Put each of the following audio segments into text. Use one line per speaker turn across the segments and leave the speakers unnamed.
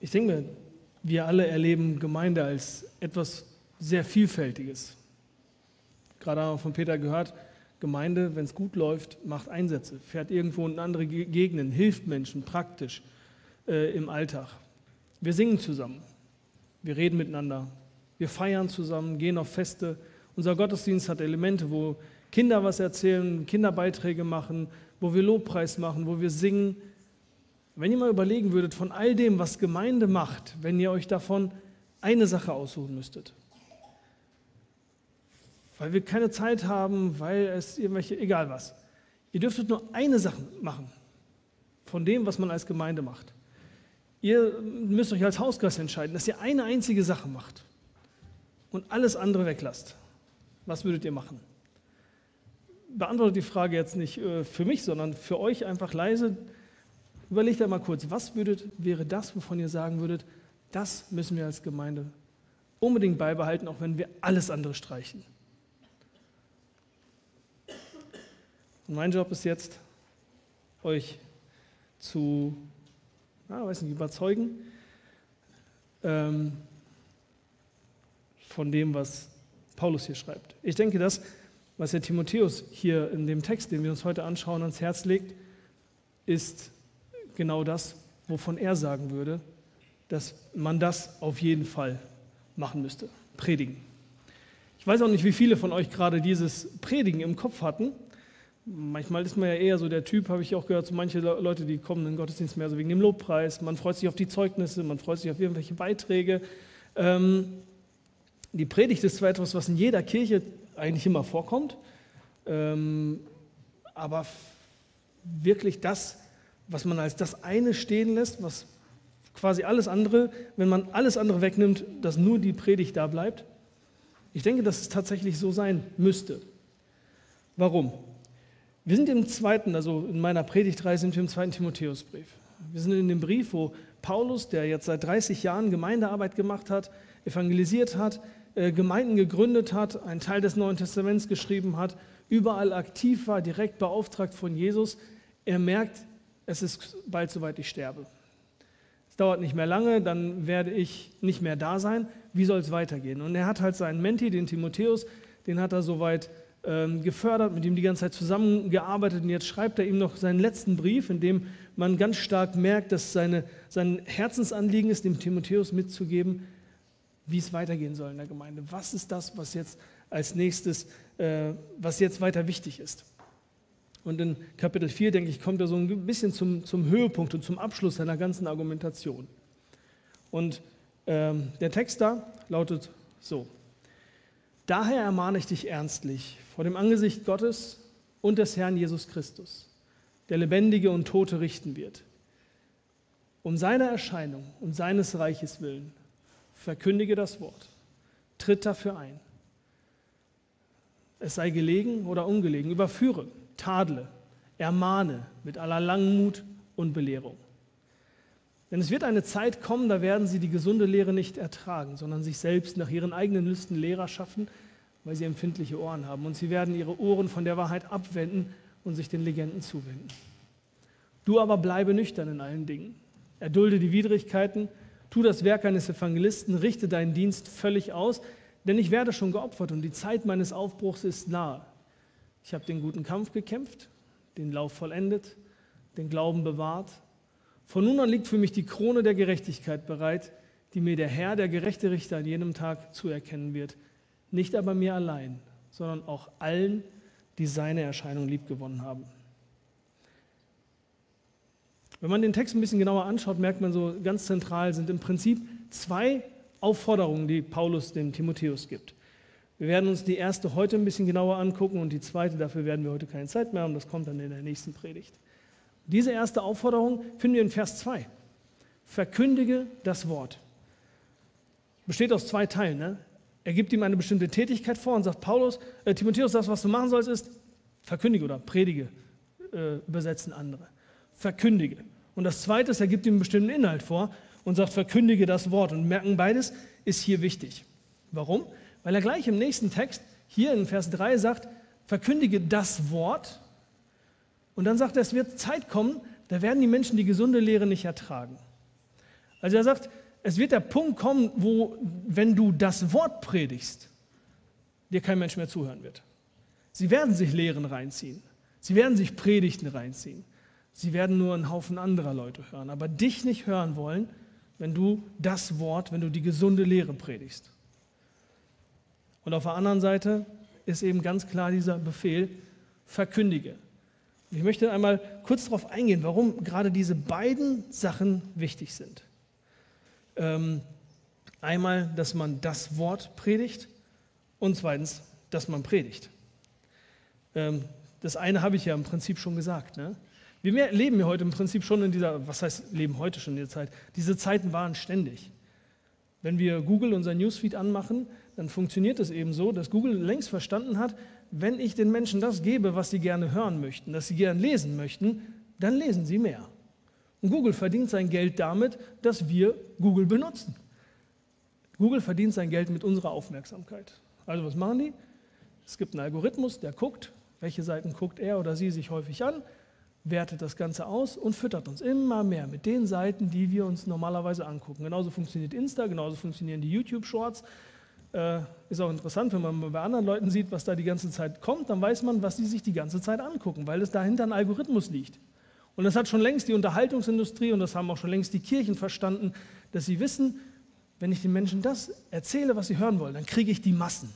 Ich denke wir alle erleben Gemeinde als etwas sehr Vielfältiges. Gerade haben wir von Peter gehört, Gemeinde, wenn es gut läuft, macht Einsätze, fährt irgendwo in andere Gegenden, hilft Menschen praktisch äh, im Alltag. Wir singen zusammen, wir reden miteinander, wir feiern zusammen, gehen auf Feste. Unser Gottesdienst hat Elemente, wo Kinder was erzählen, Kinderbeiträge machen, wo wir Lobpreis machen, wo wir singen. Wenn ihr mal überlegen würdet, von all dem, was Gemeinde macht, wenn ihr euch davon eine Sache aussuchen müsstet, weil wir keine Zeit haben, weil es irgendwelche, egal was. Ihr dürftet nur eine Sache machen von dem, was man als Gemeinde macht. Ihr müsst euch als Hausgast entscheiden, dass ihr eine einzige Sache macht und alles andere weglasst. Was würdet ihr machen? Beantwortet die Frage jetzt nicht äh, für mich, sondern für euch einfach leise. Überlegt einmal kurz, was würdet, wäre das, wovon ihr sagen würdet, das müssen wir als Gemeinde unbedingt beibehalten, auch wenn wir alles andere streichen. Und mein Job ist jetzt, euch zu, na, weiß nicht, überzeugen ähm, von dem, was Paulus hier schreibt. Ich denke, das, was der Timotheus hier in dem Text, den wir uns heute anschauen, ans Herz legt, ist genau das, wovon er sagen würde, dass man das auf jeden Fall machen müsste. Predigen. Ich weiß auch nicht, wie viele von euch gerade dieses Predigen im Kopf hatten. Manchmal ist man ja eher so der Typ, habe ich auch gehört, so manche Leute, die kommen in den Gottesdienst mehr so wegen dem Lobpreis. Man freut sich auf die Zeugnisse, man freut sich auf irgendwelche Beiträge. Ähm, die Predigt ist zwar etwas, was in jeder Kirche eigentlich immer vorkommt, ähm, aber wirklich das, was man als das eine stehen lässt, was quasi alles andere, wenn man alles andere wegnimmt, dass nur die Predigt da bleibt. Ich denke, dass es tatsächlich so sein müsste. Warum? Wir sind im zweiten, also in meiner Predigtreihe sind wir im zweiten Timotheusbrief. Wir sind in dem Brief, wo Paulus, der jetzt seit 30 Jahren Gemeindearbeit gemacht hat, evangelisiert hat, äh, Gemeinden gegründet hat, einen Teil des Neuen Testaments geschrieben hat, überall aktiv war, direkt beauftragt von Jesus. Er merkt, es ist bald soweit, ich sterbe. Es dauert nicht mehr lange, dann werde ich nicht mehr da sein. Wie soll es weitergehen? Und er hat halt seinen Menti, den Timotheus, den hat er soweit ähm, gefördert, mit ihm die ganze Zeit zusammengearbeitet und jetzt schreibt er ihm noch seinen letzten Brief, in dem man ganz stark merkt, dass seine, sein Herzensanliegen ist, dem Timotheus mitzugeben, wie es weitergehen soll in der Gemeinde. Was ist das, was jetzt als nächstes, äh, was jetzt weiter wichtig ist? Und in Kapitel 4, denke ich, kommt er so ein bisschen zum, zum Höhepunkt und zum Abschluss seiner ganzen Argumentation. Und ähm, der Text da lautet so. Daher ermahne ich dich ernstlich vor dem Angesicht Gottes und des Herrn Jesus Christus, der Lebendige und Tote richten wird. Um seiner Erscheinung und seines Reiches willen verkündige das Wort, tritt dafür ein. Es sei gelegen oder ungelegen, überführe, tadle, ermahne mit aller Langmut und Belehrung. Denn es wird eine Zeit kommen, da werden sie die gesunde Lehre nicht ertragen, sondern sich selbst nach ihren eigenen Lüsten Lehrer schaffen, weil sie empfindliche Ohren haben. Und sie werden ihre Ohren von der Wahrheit abwenden und sich den Legenden zuwenden. Du aber bleibe nüchtern in allen Dingen. Erdulde die Widrigkeiten, tu das Werk eines Evangelisten, richte deinen Dienst völlig aus, denn ich werde schon geopfert und die Zeit meines Aufbruchs ist nahe. Ich habe den guten Kampf gekämpft, den Lauf vollendet, den Glauben bewahrt. Von nun an liegt für mich die Krone der Gerechtigkeit bereit, die mir der Herr, der gerechte Richter, an jenem Tag zuerkennen wird. Nicht aber mir allein, sondern auch allen, die seine Erscheinung liebgewonnen haben. Wenn man den Text ein bisschen genauer anschaut, merkt man so, ganz zentral sind im Prinzip zwei Aufforderungen, die Paulus dem Timotheus gibt. Wir werden uns die erste heute ein bisschen genauer angucken und die zweite, dafür werden wir heute keine Zeit mehr haben, das kommt dann in der nächsten Predigt. Diese erste Aufforderung finden wir in Vers 2. Verkündige das Wort. Besteht aus zwei Teilen. Ne? Er gibt ihm eine bestimmte Tätigkeit vor und sagt, Paulus, äh, Timotheus, das, was du machen sollst, ist, verkündige oder predige, äh, übersetzen andere. Verkündige. Und das zweite ist, er gibt ihm einen bestimmten Inhalt vor und sagt, verkündige das Wort. Und merken, beides ist hier wichtig. Warum? Weil er gleich im nächsten Text, hier in Vers 3, sagt, verkündige das Wort und dann sagt er, es wird Zeit kommen, da werden die Menschen die gesunde Lehre nicht ertragen. Also er sagt, es wird der Punkt kommen, wo, wenn du das Wort predigst, dir kein Mensch mehr zuhören wird. Sie werden sich Lehren reinziehen. Sie werden sich Predigten reinziehen. Sie werden nur einen Haufen anderer Leute hören, aber dich nicht hören wollen, wenn du das Wort, wenn du die gesunde Lehre predigst. Und auf der anderen Seite ist eben ganz klar dieser Befehl, verkündige. Ich möchte einmal kurz darauf eingehen, warum gerade diese beiden Sachen wichtig sind. Ähm, einmal, dass man das Wort predigt und zweitens, dass man predigt. Ähm, das eine habe ich ja im Prinzip schon gesagt. Ne? Wir leben ja heute im Prinzip schon in dieser, was heißt leben heute schon in dieser Zeit? Diese Zeiten waren ständig. Wenn wir Google unser Newsfeed anmachen, dann funktioniert es eben so, dass Google längst verstanden hat, wenn ich den Menschen das gebe, was sie gerne hören möchten, das sie gerne lesen möchten, dann lesen sie mehr. Und Google verdient sein Geld damit, dass wir Google benutzen. Google verdient sein Geld mit unserer Aufmerksamkeit. Also was machen die? Es gibt einen Algorithmus, der guckt, welche Seiten guckt er oder sie sich häufig an, wertet das Ganze aus und füttert uns immer mehr mit den Seiten, die wir uns normalerweise angucken. Genauso funktioniert Insta, genauso funktionieren die YouTube-Shorts. Äh, ist auch interessant, wenn man bei anderen Leuten sieht, was da die ganze Zeit kommt, dann weiß man, was sie sich die ganze Zeit angucken, weil es dahinter ein Algorithmus liegt. Und das hat schon längst die Unterhaltungsindustrie und das haben auch schon längst die Kirchen verstanden, dass sie wissen, wenn ich den Menschen das erzähle, was sie hören wollen, dann kriege ich die Massen.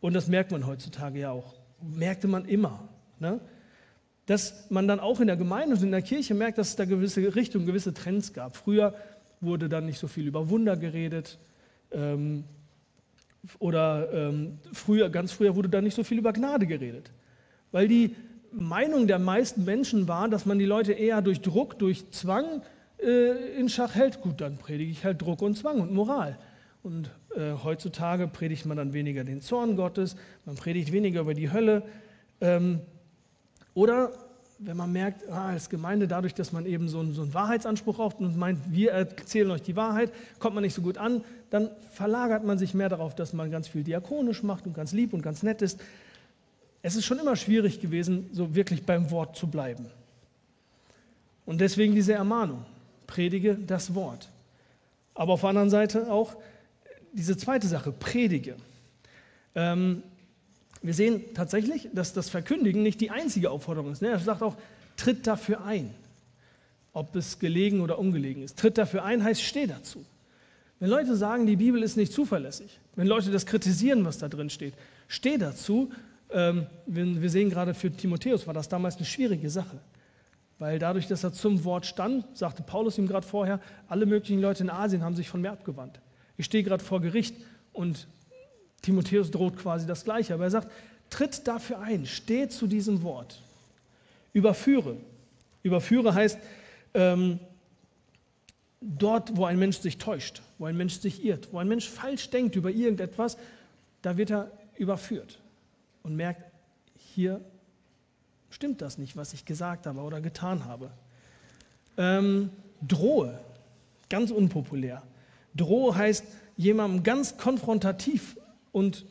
Und das merkt man heutzutage ja auch. Merkte man immer. Ne? Dass man dann auch in der Gemeinde und in der Kirche merkt, dass es da gewisse Richtungen, gewisse Trends gab. Früher wurde dann nicht so viel über Wunder geredet. Ähm, oder ähm, früher, ganz früher wurde dann nicht so viel über Gnade geredet. Weil die Meinung der meisten Menschen war, dass man die Leute eher durch Druck, durch Zwang äh, in Schach hält. Gut, dann predige ich halt Druck und Zwang und Moral. Und äh, heutzutage predigt man dann weniger den Zorn Gottes, man predigt weniger über die Hölle. Ähm, oder wenn man merkt, ah, als Gemeinde, dadurch, dass man eben so einen, so einen Wahrheitsanspruch braucht und meint, wir erzählen euch die Wahrheit, kommt man nicht so gut an, dann verlagert man sich mehr darauf, dass man ganz viel diakonisch macht und ganz lieb und ganz nett ist. Es ist schon immer schwierig gewesen, so wirklich beim Wort zu bleiben. Und deswegen diese Ermahnung, predige das Wort. Aber auf der anderen Seite auch, diese zweite Sache, predige. Ähm, wir sehen tatsächlich, dass das Verkündigen nicht die einzige Aufforderung ist. Ne? Er sagt auch, tritt dafür ein. Ob es gelegen oder ungelegen ist. Tritt dafür ein heißt, steh dazu. Wenn Leute sagen, die Bibel ist nicht zuverlässig, wenn Leute das kritisieren, was da drin steht, steh dazu. Ähm, wir sehen gerade für Timotheus war das damals eine schwierige Sache. Weil dadurch, dass er zum Wort stand, sagte Paulus ihm gerade vorher, alle möglichen Leute in Asien haben sich von mir abgewandt. Ich stehe gerade vor Gericht und Timotheus droht quasi das Gleiche. Aber er sagt, tritt dafür ein, steh zu diesem Wort. Überführe. Überführe heißt, ähm, dort, wo ein Mensch sich täuscht, wo ein Mensch sich irrt, wo ein Mensch falsch denkt über irgendetwas, da wird er überführt und merkt, hier stimmt das nicht, was ich gesagt habe oder getan habe. Ähm, drohe, ganz unpopulär. Drohe heißt, jemandem ganz konfrontativ und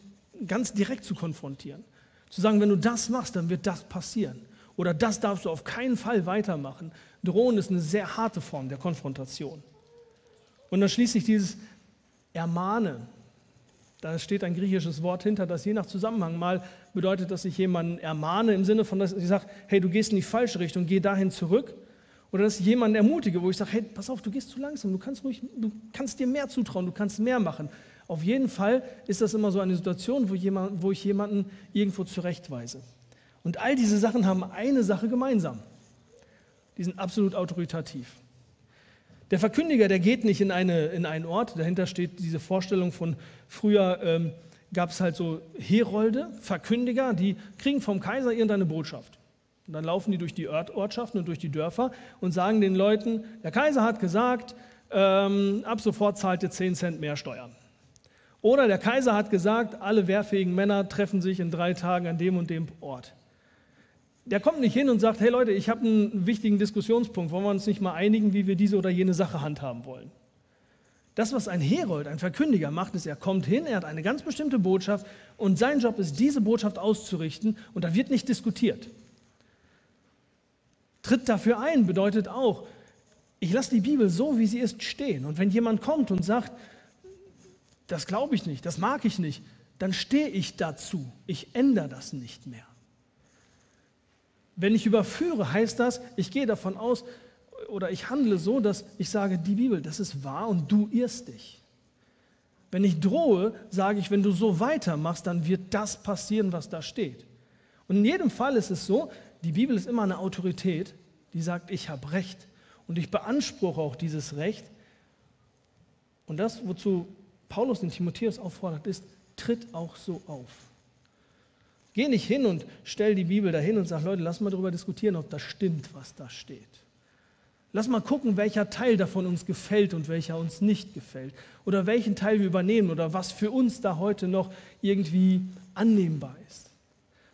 ganz direkt zu konfrontieren. Zu sagen, wenn du das machst, dann wird das passieren. Oder das darfst du auf keinen Fall weitermachen. Drohen ist eine sehr harte Form der Konfrontation. Und dann schließlich dieses Ermahne. Da steht ein griechisches Wort hinter, das je nach Zusammenhang mal bedeutet, dass ich jemanden ermahne im Sinne von, dass ich sage, hey, du gehst in die falsche Richtung, geh dahin zurück. Oder dass ich jemanden ermutige, wo ich sage, hey, pass auf, du gehst zu langsam, du kannst, ruhig, du kannst dir mehr zutrauen, du kannst mehr machen. Auf jeden Fall ist das immer so eine Situation, wo, jemand, wo ich jemanden irgendwo zurechtweise. Und all diese Sachen haben eine Sache gemeinsam. Die sind absolut autoritativ. Der Verkündiger, der geht nicht in, eine, in einen Ort, dahinter steht diese Vorstellung von früher ähm, gab es halt so Herolde, Verkündiger, die kriegen vom Kaiser irgendeine Botschaft. Und dann laufen die durch die Ortschaften und durch die Dörfer und sagen den Leuten, der Kaiser hat gesagt, ähm, ab sofort zahlt ihr 10 Cent mehr Steuern. Oder der Kaiser hat gesagt, alle wehrfähigen Männer treffen sich in drei Tagen an dem und dem Ort. Der kommt nicht hin und sagt, hey Leute, ich habe einen wichtigen Diskussionspunkt, wollen wir uns nicht mal einigen, wie wir diese oder jene Sache handhaben wollen. Das, was ein Herold, ein Verkündiger macht, ist, er kommt hin, er hat eine ganz bestimmte Botschaft und sein Job ist, diese Botschaft auszurichten und da wird nicht diskutiert. Tritt dafür ein bedeutet auch, Ich lasse die Bibel so, wie sie ist, stehen. Und wenn jemand kommt und sagt, das glaube ich nicht, das mag ich nicht, dann stehe ich dazu. Ich ändere das nicht mehr. Wenn ich überführe, heißt das, ich gehe davon aus oder ich handle so, dass ich sage, die Bibel, das ist wahr und du irrst dich. Wenn ich drohe, sage ich, wenn du so weitermachst, dann wird das passieren, was da steht. Und in jedem Fall ist es so, die Bibel ist immer eine Autorität, die sagt, ich habe Recht. Und ich beanspruche auch dieses Recht. Und das, wozu Paulus den Timotheus auffordert, ist, tritt auch so auf. Geh nicht hin und stell die Bibel dahin und sag, Leute, lass mal darüber diskutieren, ob das stimmt, was da steht. Lass mal gucken, welcher Teil davon uns gefällt und welcher uns nicht gefällt. Oder welchen Teil wir übernehmen oder was für uns da heute noch irgendwie annehmbar ist.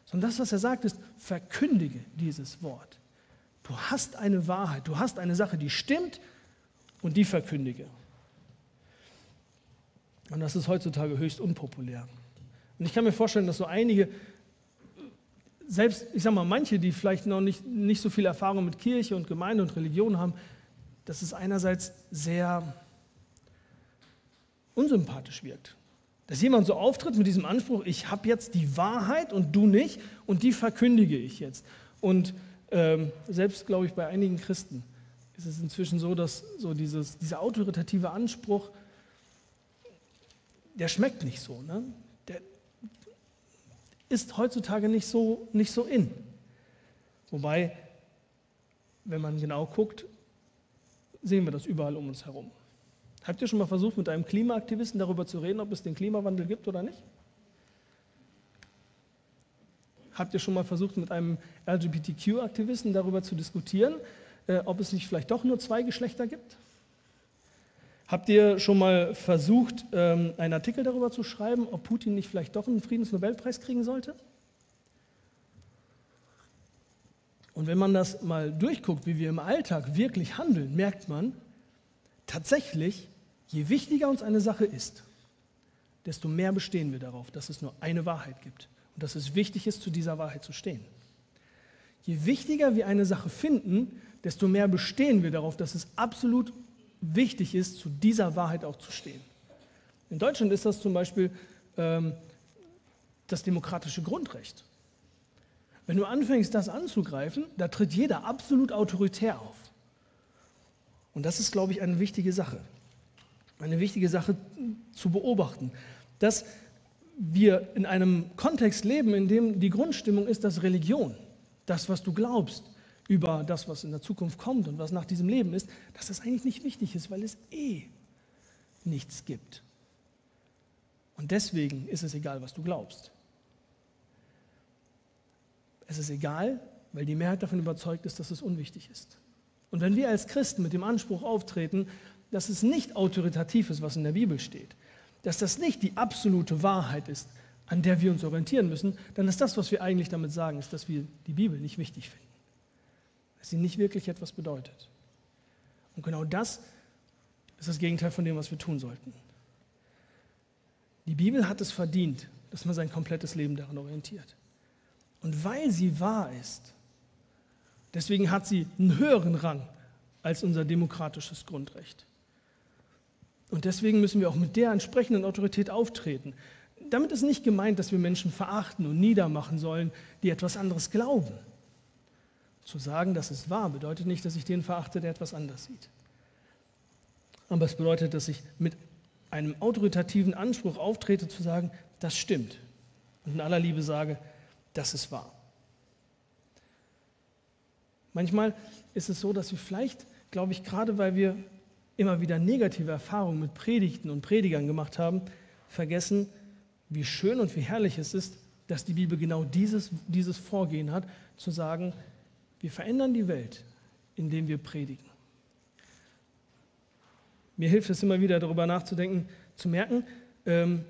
Sondern das, was er sagt, ist, verkündige dieses Wort. Du hast eine Wahrheit, du hast eine Sache, die stimmt und die verkündige. Und das ist heutzutage höchst unpopulär. Und ich kann mir vorstellen, dass so einige, selbst, ich sag mal, manche, die vielleicht noch nicht, nicht so viel Erfahrung mit Kirche und Gemeinde und Religion haben, dass es einerseits sehr unsympathisch wirkt. Dass jemand so auftritt mit diesem Anspruch, ich habe jetzt die Wahrheit und du nicht und die verkündige ich jetzt. Und ähm, selbst, glaube ich, bei einigen Christen ist es inzwischen so, dass so dieses, dieser autoritative Anspruch der schmeckt nicht so. Ne? Der ist heutzutage nicht so, nicht so in. Wobei, wenn man genau guckt, sehen wir das überall um uns herum. Habt ihr schon mal versucht, mit einem Klimaaktivisten darüber zu reden, ob es den Klimawandel gibt oder nicht? Habt ihr schon mal versucht, mit einem LGBTQ-Aktivisten darüber zu diskutieren, äh, ob es nicht vielleicht doch nur zwei Geschlechter gibt? Habt ihr schon mal versucht, ähm, einen Artikel darüber zu schreiben, ob Putin nicht vielleicht doch einen Friedensnobelpreis kriegen sollte? Und wenn man das mal durchguckt, wie wir im Alltag wirklich handeln, merkt man tatsächlich, je wichtiger uns eine Sache ist, desto mehr bestehen wir darauf, dass es nur eine Wahrheit gibt und dass es wichtig ist, zu dieser Wahrheit zu stehen. Je wichtiger wir eine Sache finden, desto mehr bestehen wir darauf, dass es absolut wichtig ist, zu dieser Wahrheit auch zu stehen. In Deutschland ist das zum Beispiel ähm, das demokratische Grundrecht. Wenn du anfängst, das anzugreifen, da tritt jeder absolut autoritär auf. Und das ist, glaube ich, eine wichtige Sache. Eine wichtige Sache zu beobachten, dass wir in einem Kontext leben, in dem die Grundstimmung ist, dass Religion, das, was du glaubst, über das, was in der Zukunft kommt und was nach diesem Leben ist, dass das eigentlich nicht wichtig ist, weil es eh nichts gibt. Und deswegen ist es egal, was du glaubst. Es ist egal, weil die Mehrheit davon überzeugt ist, dass es unwichtig ist. Und wenn wir als Christen mit dem Anspruch auftreten, dass es nicht autoritativ ist, was in der Bibel steht, dass das nicht die absolute Wahrheit ist, an der wir uns orientieren müssen, dann ist das, was wir eigentlich damit sagen, ist, dass wir die Bibel nicht wichtig finden dass sie nicht wirklich etwas bedeutet. Und genau das ist das Gegenteil von dem, was wir tun sollten. Die Bibel hat es verdient, dass man sein komplettes Leben daran orientiert. Und weil sie wahr ist, deswegen hat sie einen höheren Rang als unser demokratisches Grundrecht. Und deswegen müssen wir auch mit der entsprechenden Autorität auftreten. Damit ist nicht gemeint, dass wir Menschen verachten und niedermachen sollen, die etwas anderes glauben. Zu sagen, das ist wahr, bedeutet nicht, dass ich den verachte, der etwas anders sieht. Aber es bedeutet, dass ich mit einem autoritativen Anspruch auftrete, zu sagen, das stimmt. Und in aller Liebe sage, das ist wahr. Manchmal ist es so, dass wir vielleicht, glaube ich, gerade weil wir immer wieder negative Erfahrungen mit Predigten und Predigern gemacht haben, vergessen, wie schön und wie herrlich es ist, dass die Bibel genau dieses, dieses Vorgehen hat, zu sagen, wir verändern die Welt, indem wir predigen. Mir hilft es immer wieder darüber nachzudenken, zu merken, ähm,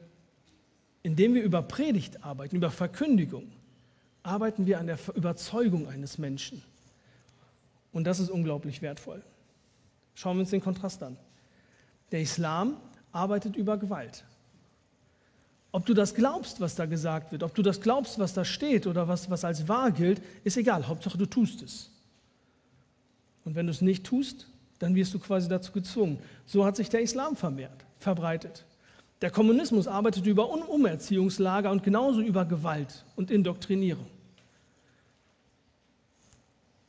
indem wir über Predigt arbeiten, über Verkündigung, arbeiten wir an der Überzeugung eines Menschen. Und das ist unglaublich wertvoll. Schauen wir uns den Kontrast an. Der Islam arbeitet über Gewalt. Ob du das glaubst, was da gesagt wird, ob du das glaubst, was da steht oder was, was als wahr gilt, ist egal. Hauptsache, du tust es. Und wenn du es nicht tust, dann wirst du quasi dazu gezwungen. So hat sich der Islam vermehrt, verbreitet. Der Kommunismus arbeitet über Umerziehungslager und genauso über Gewalt und Indoktrinierung.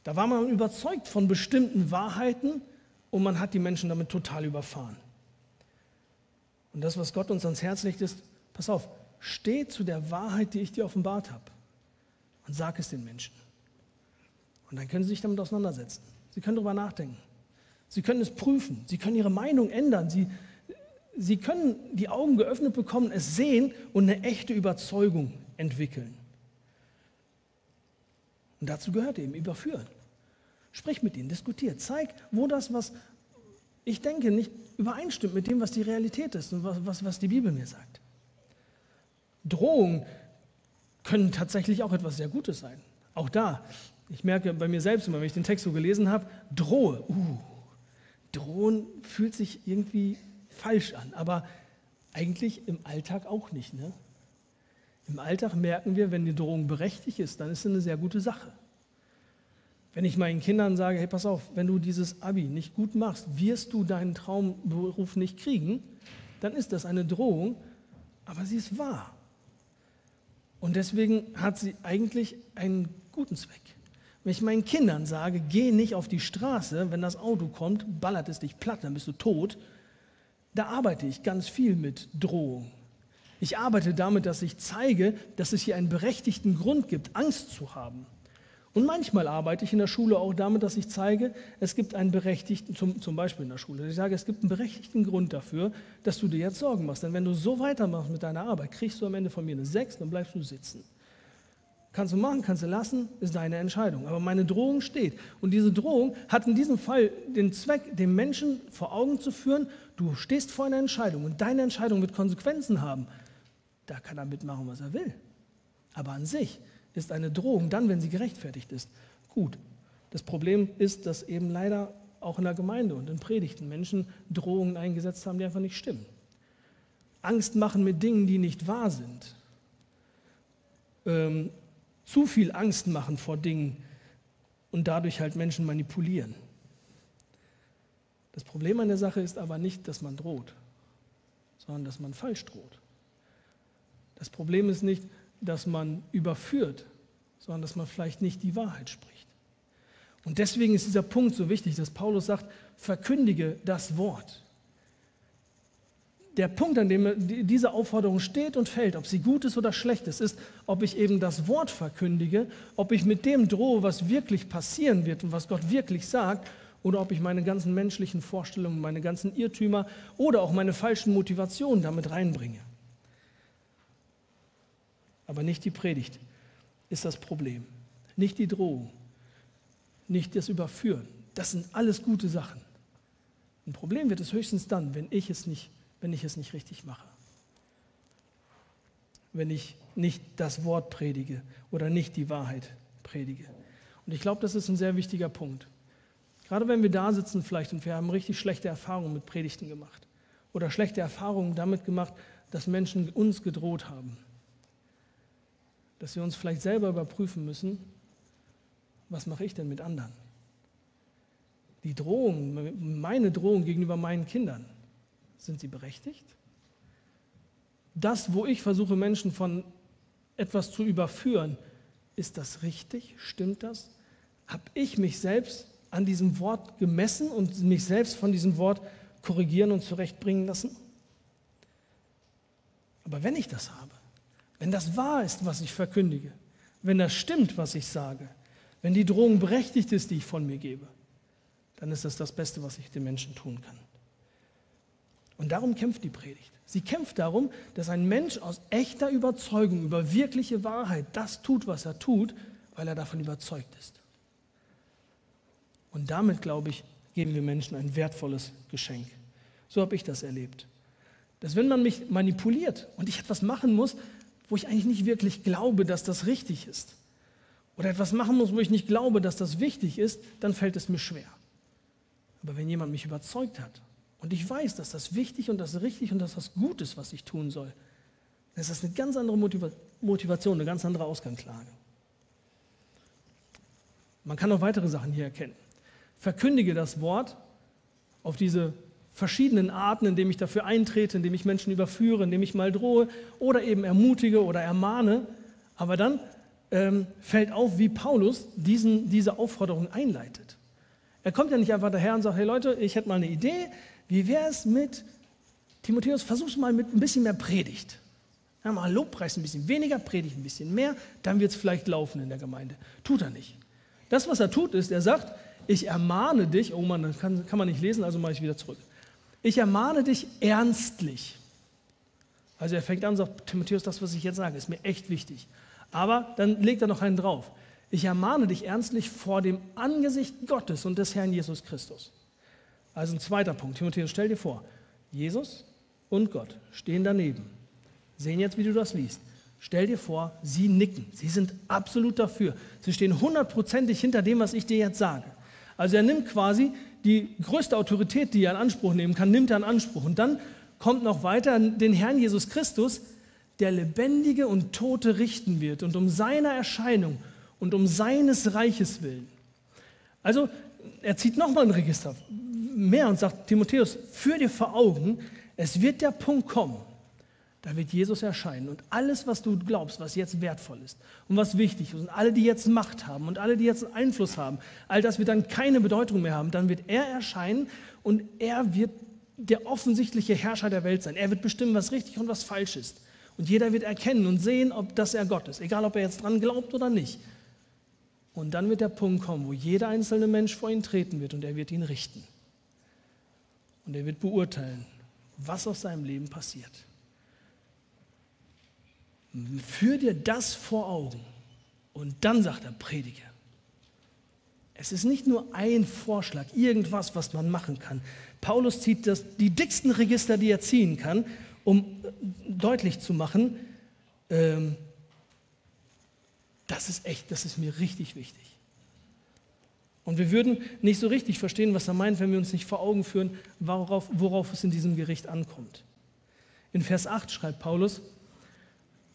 Da war man überzeugt von bestimmten Wahrheiten und man hat die Menschen damit total überfahren. Und das, was Gott uns ans Herz legt, ist, pass auf, steh zu der Wahrheit, die ich dir offenbart habe und sag es den Menschen. Und dann können sie sich damit auseinandersetzen. Sie können darüber nachdenken. Sie können es prüfen. Sie können ihre Meinung ändern. Sie, sie können die Augen geöffnet bekommen, es sehen und eine echte Überzeugung entwickeln. Und dazu gehört eben überführen. Sprich mit ihnen, diskutiert, zeig, wo das, was ich denke, nicht übereinstimmt mit dem, was die Realität ist und was, was, was die Bibel mir sagt. Drohungen können tatsächlich auch etwas sehr Gutes sein. Auch da, ich merke bei mir selbst immer, wenn ich den Text so gelesen habe, drohe. Uh, drohen fühlt sich irgendwie falsch an, aber eigentlich im Alltag auch nicht. Ne? Im Alltag merken wir, wenn die Drohung berechtigt ist, dann ist es eine sehr gute Sache. Wenn ich meinen Kindern sage, hey, pass auf, wenn du dieses Abi nicht gut machst, wirst du deinen Traumberuf nicht kriegen, dann ist das eine Drohung, aber sie ist wahr. Und deswegen hat sie eigentlich einen guten Zweck. Wenn ich meinen Kindern sage, geh nicht auf die Straße, wenn das Auto kommt, ballert es dich platt, dann bist du tot, da arbeite ich ganz viel mit Drohung. Ich arbeite damit, dass ich zeige, dass es hier einen berechtigten Grund gibt, Angst zu haben. Und manchmal arbeite ich in der Schule auch damit, dass ich zeige, es gibt einen berechtigten, zum, zum Beispiel in der Schule, ich sage, es gibt einen berechtigten Grund dafür, dass du dir jetzt Sorgen machst. Denn wenn du so weitermachst mit deiner Arbeit, kriegst du am Ende von mir eine 6, dann bleibst du sitzen. Kannst du machen, kannst du lassen, ist deine Entscheidung. Aber meine Drohung steht. Und diese Drohung hat in diesem Fall den Zweck, dem Menschen vor Augen zu führen, du stehst vor einer Entscheidung und deine Entscheidung wird Konsequenzen haben. Da kann er mitmachen, was er will. Aber an sich ist eine Drohung dann, wenn sie gerechtfertigt ist, gut. Das Problem ist, dass eben leider auch in der Gemeinde und in Predigten Menschen Drohungen eingesetzt haben, die einfach nicht stimmen. Angst machen mit Dingen, die nicht wahr sind. Ähm, zu viel Angst machen vor Dingen und dadurch halt Menschen manipulieren. Das Problem an der Sache ist aber nicht, dass man droht, sondern dass man falsch droht. Das Problem ist nicht, dass man überführt, sondern dass man vielleicht nicht die Wahrheit spricht. Und deswegen ist dieser Punkt so wichtig, dass Paulus sagt, verkündige das Wort der Punkt, an dem diese Aufforderung steht und fällt, ob sie gut ist oder schlecht ist, ist, ob ich eben das Wort verkündige, ob ich mit dem drohe, was wirklich passieren wird und was Gott wirklich sagt, oder ob ich meine ganzen menschlichen Vorstellungen, meine ganzen Irrtümer oder auch meine falschen Motivationen damit reinbringe. Aber nicht die Predigt ist das Problem, nicht die Drohung, nicht das Überführen. Das sind alles gute Sachen. Ein Problem wird es höchstens dann, wenn ich es nicht wenn ich es nicht richtig mache. Wenn ich nicht das Wort predige oder nicht die Wahrheit predige. Und ich glaube, das ist ein sehr wichtiger Punkt. Gerade wenn wir da sitzen vielleicht und wir haben richtig schlechte Erfahrungen mit Predigten gemacht oder schlechte Erfahrungen damit gemacht, dass Menschen uns gedroht haben. Dass wir uns vielleicht selber überprüfen müssen, was mache ich denn mit anderen? Die Drohung, meine Drohung gegenüber meinen Kindern, sind sie berechtigt? Das, wo ich versuche, Menschen von etwas zu überführen, ist das richtig? Stimmt das? Habe ich mich selbst an diesem Wort gemessen und mich selbst von diesem Wort korrigieren und zurechtbringen lassen? Aber wenn ich das habe, wenn das wahr ist, was ich verkündige, wenn das stimmt, was ich sage, wenn die Drohung berechtigt ist, die ich von mir gebe, dann ist das das Beste, was ich den Menschen tun kann. Und darum kämpft die Predigt. Sie kämpft darum, dass ein Mensch aus echter Überzeugung über wirkliche Wahrheit das tut, was er tut, weil er davon überzeugt ist. Und damit, glaube ich, geben wir Menschen ein wertvolles Geschenk. So habe ich das erlebt. Dass wenn man mich manipuliert und ich etwas machen muss, wo ich eigentlich nicht wirklich glaube, dass das richtig ist, oder etwas machen muss, wo ich nicht glaube, dass das wichtig ist, dann fällt es mir schwer. Aber wenn jemand mich überzeugt hat und ich weiß, dass das wichtig und das richtig und dass das gut ist, was ich tun soll, dann ist das eine ganz andere Motivation, eine ganz andere Ausgangslage. Man kann noch weitere Sachen hier erkennen. Verkündige das Wort auf diese verschiedenen Arten, indem ich dafür eintrete, indem ich Menschen überführe, indem ich mal drohe oder eben ermutige oder ermahne. Aber dann ähm, fällt auf, wie Paulus diesen, diese Aufforderung einleitet. Er kommt ja nicht einfach daher und sagt, hey Leute, ich hätte mal eine Idee, wie wäre es mit Timotheus, versuch's mal mit ein bisschen mehr Predigt. Ja, mal Lobpreis ein bisschen weniger, Predigt ein bisschen mehr, dann wird es vielleicht laufen in der Gemeinde. Tut er nicht. Das, was er tut, ist, er sagt, ich ermahne dich, oh Mann, das kann, kann man nicht lesen, also mache ich wieder zurück. Ich ermahne dich ernstlich. Also er fängt an und sagt, Timotheus, das, was ich jetzt sage, ist mir echt wichtig. Aber dann legt er noch einen drauf. Ich ermahne dich ernstlich vor dem Angesicht Gottes und des Herrn Jesus Christus. Also ein zweiter Punkt. Timotheus, stell dir vor, Jesus und Gott stehen daneben, sehen jetzt, wie du das liest. Stell dir vor, sie nicken. Sie sind absolut dafür. Sie stehen hundertprozentig hinter dem, was ich dir jetzt sage. Also er nimmt quasi die größte Autorität, die er in Anspruch nehmen kann, nimmt er in Anspruch. Und dann kommt noch weiter den Herrn Jesus Christus, der Lebendige und Tote richten wird und um seiner Erscheinung und um seines Reiches willen. Also er zieht nochmal ein Register mehr und sagt, Timotheus, führ dir vor Augen, es wird der Punkt kommen, da wird Jesus erscheinen und alles, was du glaubst, was jetzt wertvoll ist und was wichtig ist und alle, die jetzt Macht haben und alle, die jetzt Einfluss haben, all das wird dann keine Bedeutung mehr haben. Dann wird er erscheinen und er wird der offensichtliche Herrscher der Welt sein. Er wird bestimmen, was richtig und was falsch ist. Und jeder wird erkennen und sehen, ob das er Gott ist, egal ob er jetzt dran glaubt oder nicht. Und dann wird der Punkt kommen, wo jeder einzelne Mensch vor ihn treten wird und er wird ihn richten. Und er wird beurteilen, was aus seinem Leben passiert. Führ dir das vor Augen und dann sagt er, predige. Es ist nicht nur ein Vorschlag, irgendwas, was man machen kann. Paulus zieht das, die dicksten Register, die er ziehen kann, um deutlich zu machen, ähm, das ist echt, das ist mir richtig wichtig. Und wir würden nicht so richtig verstehen, was er meint, wenn wir uns nicht vor Augen führen, worauf, worauf es in diesem Gericht ankommt. In Vers 8 schreibt Paulus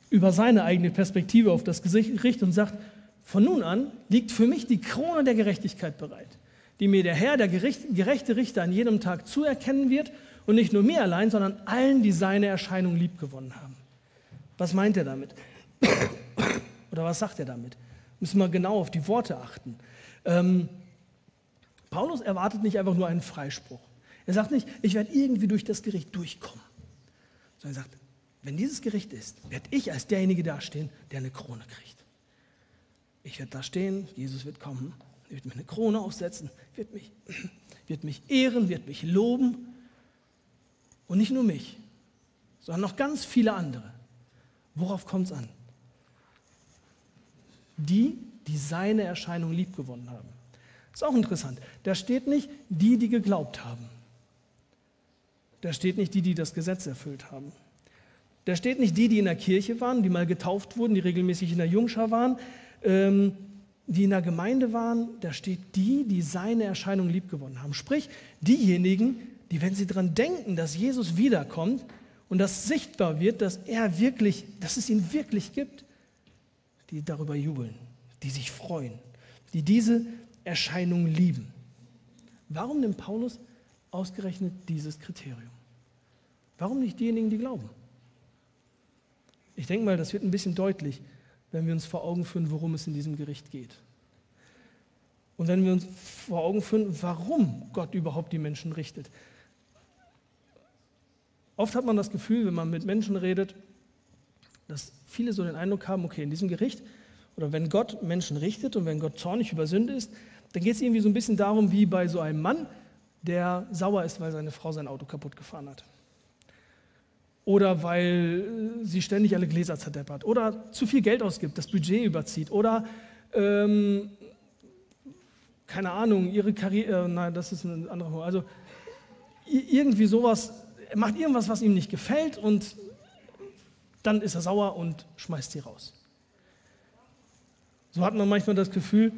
über seine eigene Perspektive auf das Gericht und sagt, von nun an liegt für mich die Krone der Gerechtigkeit bereit, die mir der Herr, der gerechte Richter, an jedem Tag zuerkennen wird und nicht nur mir allein, sondern allen, die seine Erscheinung liebgewonnen haben. Was meint er damit? Oder was sagt er damit? Müssen wir genau auf die Worte achten. Ähm, Paulus erwartet nicht einfach nur einen Freispruch. Er sagt nicht, ich werde irgendwie durch das Gericht durchkommen. Sondern er sagt, wenn dieses Gericht ist, werde ich als derjenige dastehen, der eine Krone kriegt. Ich werde da stehen, Jesus wird kommen, wird mir eine Krone aufsetzen, wird mich, wird mich ehren, wird mich loben. Und nicht nur mich, sondern noch ganz viele andere. Worauf kommt es an? Die, die seine Erscheinung liebgewonnen haben. Ist auch interessant. Da steht nicht die, die geglaubt haben. Da steht nicht die, die das Gesetz erfüllt haben. Da steht nicht die, die in der Kirche waren, die mal getauft wurden, die regelmäßig in der Jungschar waren, ähm, die in der Gemeinde waren. Da steht die, die seine Erscheinung liebgewonnen haben. Sprich, diejenigen, die, wenn sie daran denken, dass Jesus wiederkommt und das sichtbar wird, dass er wirklich, dass es ihn wirklich gibt, die darüber jubeln die sich freuen, die diese Erscheinung lieben. Warum nimmt Paulus ausgerechnet dieses Kriterium? Warum nicht diejenigen, die glauben? Ich denke mal, das wird ein bisschen deutlich, wenn wir uns vor Augen führen, worum es in diesem Gericht geht. Und wenn wir uns vor Augen führen, warum Gott überhaupt die Menschen richtet. Oft hat man das Gefühl, wenn man mit Menschen redet, dass viele so den Eindruck haben, okay, in diesem Gericht oder wenn Gott Menschen richtet und wenn Gott zornig über Sünde ist, dann geht es irgendwie so ein bisschen darum, wie bei so einem Mann, der sauer ist, weil seine Frau sein Auto kaputt gefahren hat. Oder weil sie ständig alle Gläser zerdeppert. Oder zu viel Geld ausgibt, das Budget überzieht. Oder, ähm, keine Ahnung, ihre Karriere, äh, nein, das ist ein anderer Also irgendwie sowas, er macht irgendwas, was ihm nicht gefällt und dann ist er sauer und schmeißt sie raus. So hat man manchmal das Gefühl,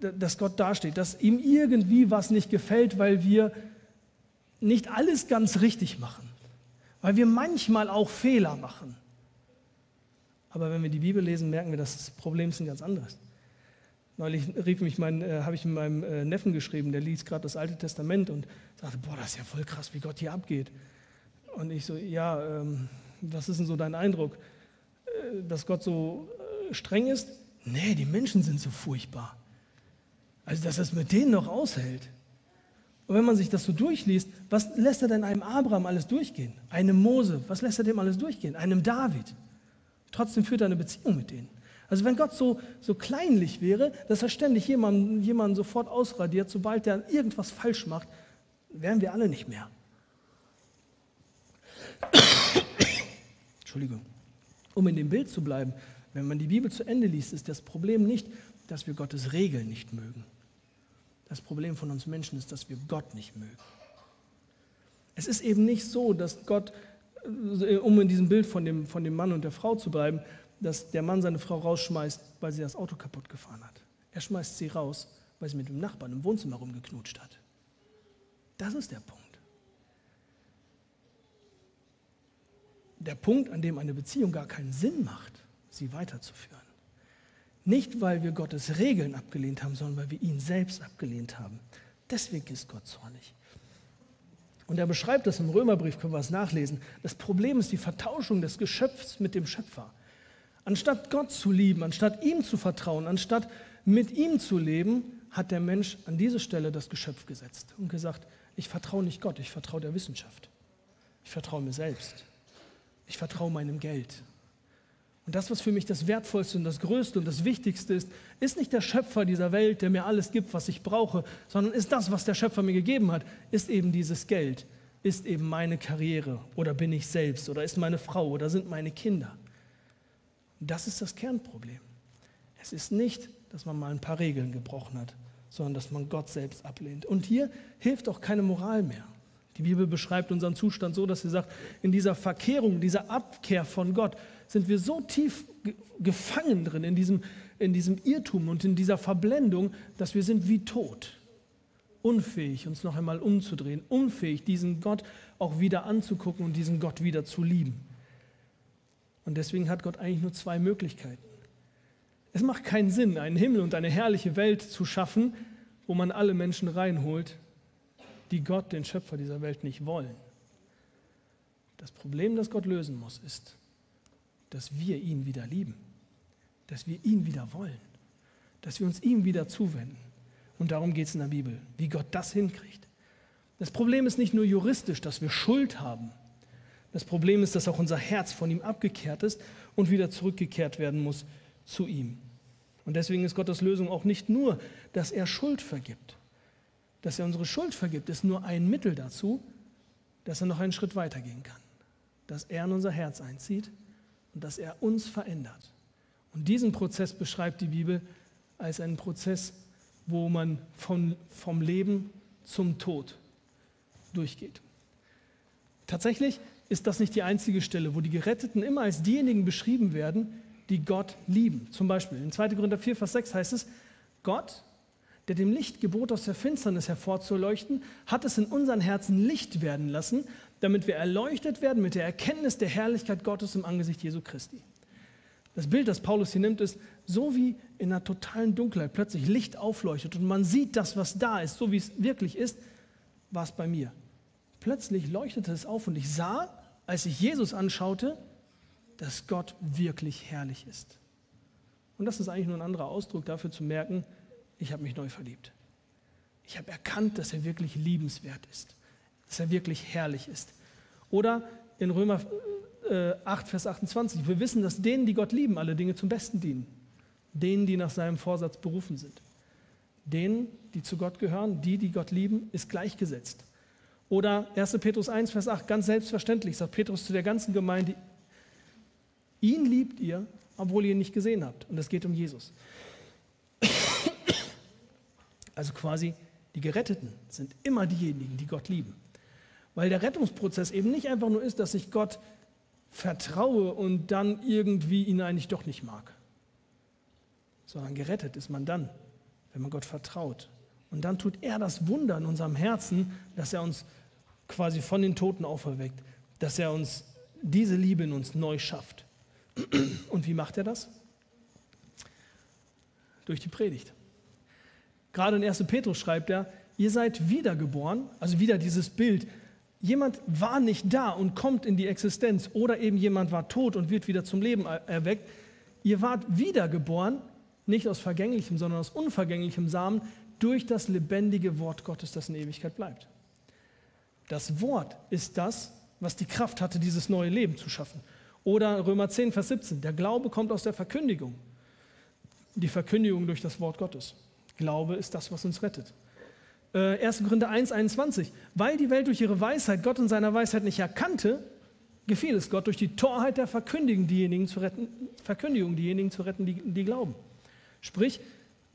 dass Gott dasteht, dass ihm irgendwie was nicht gefällt, weil wir nicht alles ganz richtig machen, weil wir manchmal auch Fehler machen. Aber wenn wir die Bibel lesen, merken wir, dass das Problem ist ein ganz anderes. Neulich rief mich mein, äh, habe ich mit meinem äh, Neffen geschrieben, der liest gerade das Alte Testament und sagte, boah, das ist ja voll krass, wie Gott hier abgeht. Und ich so, ja, ähm, was ist denn so dein Eindruck? Äh, dass Gott so äh, streng ist? Nee, die Menschen sind so furchtbar. Also, dass es mit denen noch aushält. Und wenn man sich das so durchliest, was lässt er denn einem Abraham alles durchgehen? Einem Mose, was lässt er dem alles durchgehen? Einem David. Trotzdem führt er eine Beziehung mit denen. Also wenn Gott so, so kleinlich wäre, dass er ständig jemanden, jemanden sofort ausradiert, sobald er irgendwas falsch macht, wären wir alle nicht mehr. Entschuldigung. Um in dem Bild zu bleiben, wenn man die Bibel zu Ende liest, ist das Problem nicht, dass wir Gottes Regeln nicht mögen. Das Problem von uns Menschen ist, dass wir Gott nicht mögen. Es ist eben nicht so, dass Gott, äh, um in diesem Bild von dem, von dem Mann und der Frau zu bleiben, dass der Mann seine Frau rausschmeißt, weil sie das Auto kaputt gefahren hat. Er schmeißt sie raus, weil sie mit dem Nachbarn im Wohnzimmer rumgeknutscht hat. Das ist der Punkt. Der Punkt, an dem eine Beziehung gar keinen Sinn macht, sie weiterzuführen. Nicht, weil wir Gottes Regeln abgelehnt haben, sondern weil wir ihn selbst abgelehnt haben. Deswegen ist Gott zornig. Und er beschreibt das im Römerbrief, können wir es nachlesen. Das Problem ist die Vertauschung des Geschöpfs mit dem Schöpfer. Anstatt Gott zu lieben, anstatt ihm zu vertrauen, anstatt mit ihm zu leben, hat der Mensch an diese Stelle das Geschöpf gesetzt und gesagt, ich vertraue nicht Gott, ich vertraue der Wissenschaft. Ich vertraue mir selbst. Ich vertraue meinem Geld. Und das, was für mich das Wertvollste und das Größte und das Wichtigste ist, ist nicht der Schöpfer dieser Welt, der mir alles gibt, was ich brauche, sondern ist das, was der Schöpfer mir gegeben hat, ist eben dieses Geld, ist eben meine Karriere oder bin ich selbst oder ist meine Frau oder sind meine Kinder. Das ist das Kernproblem. Es ist nicht, dass man mal ein paar Regeln gebrochen hat, sondern dass man Gott selbst ablehnt. Und hier hilft auch keine Moral mehr. Die Bibel beschreibt unseren Zustand so, dass sie sagt, in dieser Verkehrung, dieser Abkehr von Gott sind wir so tief gefangen drin, in diesem, in diesem Irrtum und in dieser Verblendung, dass wir sind wie tot. Unfähig, uns noch einmal umzudrehen, unfähig, diesen Gott auch wieder anzugucken und diesen Gott wieder zu lieben. Und deswegen hat Gott eigentlich nur zwei Möglichkeiten. Es macht keinen Sinn, einen Himmel und eine herrliche Welt zu schaffen, wo man alle Menschen reinholt, die Gott, den Schöpfer dieser Welt, nicht wollen. Das Problem, das Gott lösen muss, ist, dass wir ihn wieder lieben, dass wir ihn wieder wollen, dass wir uns ihm wieder zuwenden. Und darum geht es in der Bibel, wie Gott das hinkriegt. Das Problem ist nicht nur juristisch, dass wir Schuld haben, das Problem ist, dass auch unser Herz von ihm abgekehrt ist und wieder zurückgekehrt werden muss zu ihm. Und deswegen ist Gottes Lösung auch nicht nur, dass er Schuld vergibt. Dass er unsere Schuld vergibt, ist nur ein Mittel dazu, dass er noch einen Schritt weitergehen kann. Dass er in unser Herz einzieht und dass er uns verändert. Und diesen Prozess beschreibt die Bibel als einen Prozess, wo man vom, vom Leben zum Tod durchgeht. Tatsächlich ist das nicht die einzige Stelle, wo die Geretteten immer als diejenigen beschrieben werden, die Gott lieben. Zum Beispiel in 2. Korinther 4, Vers 6 heißt es, Gott, der dem Licht gebot, aus der Finsternis hervorzuleuchten, hat es in unseren Herzen Licht werden lassen, damit wir erleuchtet werden mit der Erkenntnis der Herrlichkeit Gottes im Angesicht Jesu Christi. Das Bild, das Paulus hier nimmt, ist so wie in einer totalen Dunkelheit plötzlich Licht aufleuchtet und man sieht das, was da ist, so wie es wirklich ist, war es bei mir. Plötzlich leuchtete es auf und ich sah, als ich Jesus anschaute, dass Gott wirklich herrlich ist. Und das ist eigentlich nur ein anderer Ausdruck dafür zu merken, ich habe mich neu verliebt. Ich habe erkannt, dass er wirklich liebenswert ist, dass er wirklich herrlich ist. Oder in Römer 8, äh, Vers 28, wir wissen, dass denen, die Gott lieben, alle Dinge zum Besten dienen. Denen, die nach seinem Vorsatz berufen sind. Denen, die zu Gott gehören, die, die Gott lieben, ist gleichgesetzt. Oder 1. Petrus 1, Vers 8, ganz selbstverständlich sagt Petrus zu der ganzen Gemeinde, ihn liebt ihr, obwohl ihr ihn nicht gesehen habt. Und es geht um Jesus. Also quasi die Geretteten sind immer diejenigen, die Gott lieben. Weil der Rettungsprozess eben nicht einfach nur ist, dass ich Gott vertraue und dann irgendwie ihn eigentlich doch nicht mag. Sondern gerettet ist man dann, wenn man Gott vertraut. Und dann tut er das Wunder in unserem Herzen, dass er uns quasi von den Toten auferweckt, dass er uns diese Liebe in uns neu schafft. Und wie macht er das? Durch die Predigt. Gerade in 1. Petrus schreibt er, ihr seid wiedergeboren, also wieder dieses Bild. Jemand war nicht da und kommt in die Existenz oder eben jemand war tot und wird wieder zum Leben erweckt. Ihr wart wiedergeboren, nicht aus vergänglichem, sondern aus unvergänglichem Samen durch das lebendige Wort Gottes, das in Ewigkeit bleibt. Das Wort ist das, was die Kraft hatte, dieses neue Leben zu schaffen. Oder Römer 10, Vers 17, der Glaube kommt aus der Verkündigung. Die Verkündigung durch das Wort Gottes. Glaube ist das, was uns rettet. 1. Äh, Korinther 1, 21. Weil die Welt durch ihre Weisheit Gott in seiner Weisheit nicht erkannte, gefiel es Gott durch die Torheit der Verkündigung diejenigen zu retten, Verkündigung diejenigen zu retten, die, die glauben. Sprich,